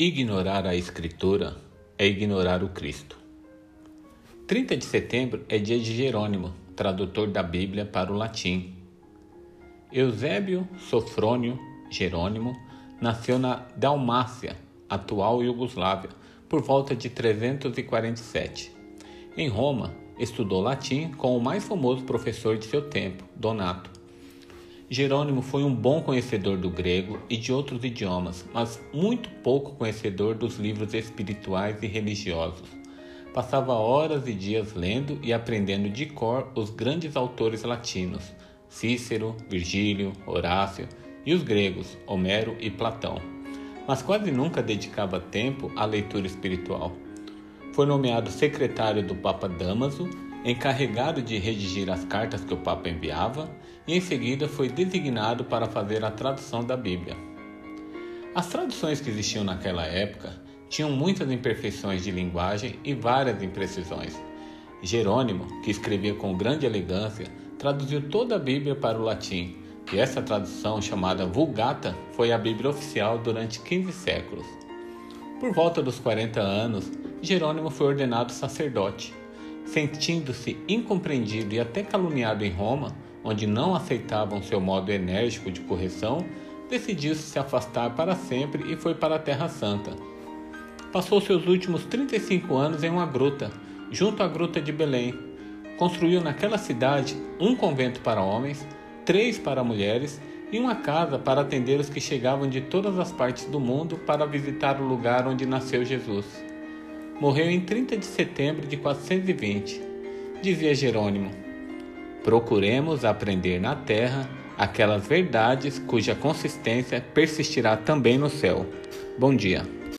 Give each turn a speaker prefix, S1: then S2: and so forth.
S1: Ignorar a Escritura é ignorar o Cristo. 30 de setembro é dia de Jerônimo, tradutor da Bíblia para o latim. Eusébio Sofrônio Jerônimo nasceu na Dalmácia, atual Iugoslávia, por volta de 347. Em Roma, estudou latim com o mais famoso professor de seu tempo, Donato. Jerônimo foi um bom conhecedor do grego e de outros idiomas, mas muito pouco conhecedor dos livros espirituais e religiosos. Passava horas e dias lendo e aprendendo de cor os grandes autores latinos, Cícero, Virgílio, Horácio, e os gregos, Homero e Platão, mas quase nunca dedicava tempo à leitura espiritual. Foi nomeado secretário do Papa Damaso encarregado de redigir as cartas que o Papa enviava e em seguida foi designado para fazer a tradução da Bíblia. As traduções que existiam naquela época tinham muitas imperfeições de linguagem e várias imprecisões. Jerônimo, que escrevia com grande elegância, traduziu toda a Bíblia para o latim, e essa tradução, chamada Vulgata, foi a Bíblia oficial durante 15 séculos. Por volta dos 40 anos, Jerônimo foi ordenado sacerdote Sentindo-se incompreendido e até caluniado em Roma, onde não aceitavam seu modo enérgico de correção, decidiu-se se afastar para sempre e foi para a Terra Santa. Passou seus últimos 35 anos em uma gruta, junto à Gruta de Belém. Construiu naquela cidade um convento para homens, três para mulheres e uma casa para atender os que chegavam de todas as partes do mundo para visitar o lugar onde nasceu Jesus morreu em 30 de setembro de 420. Dizia Jerônimo: Procuremos aprender na terra aquelas verdades cuja consistência persistirá também no céu. Bom dia.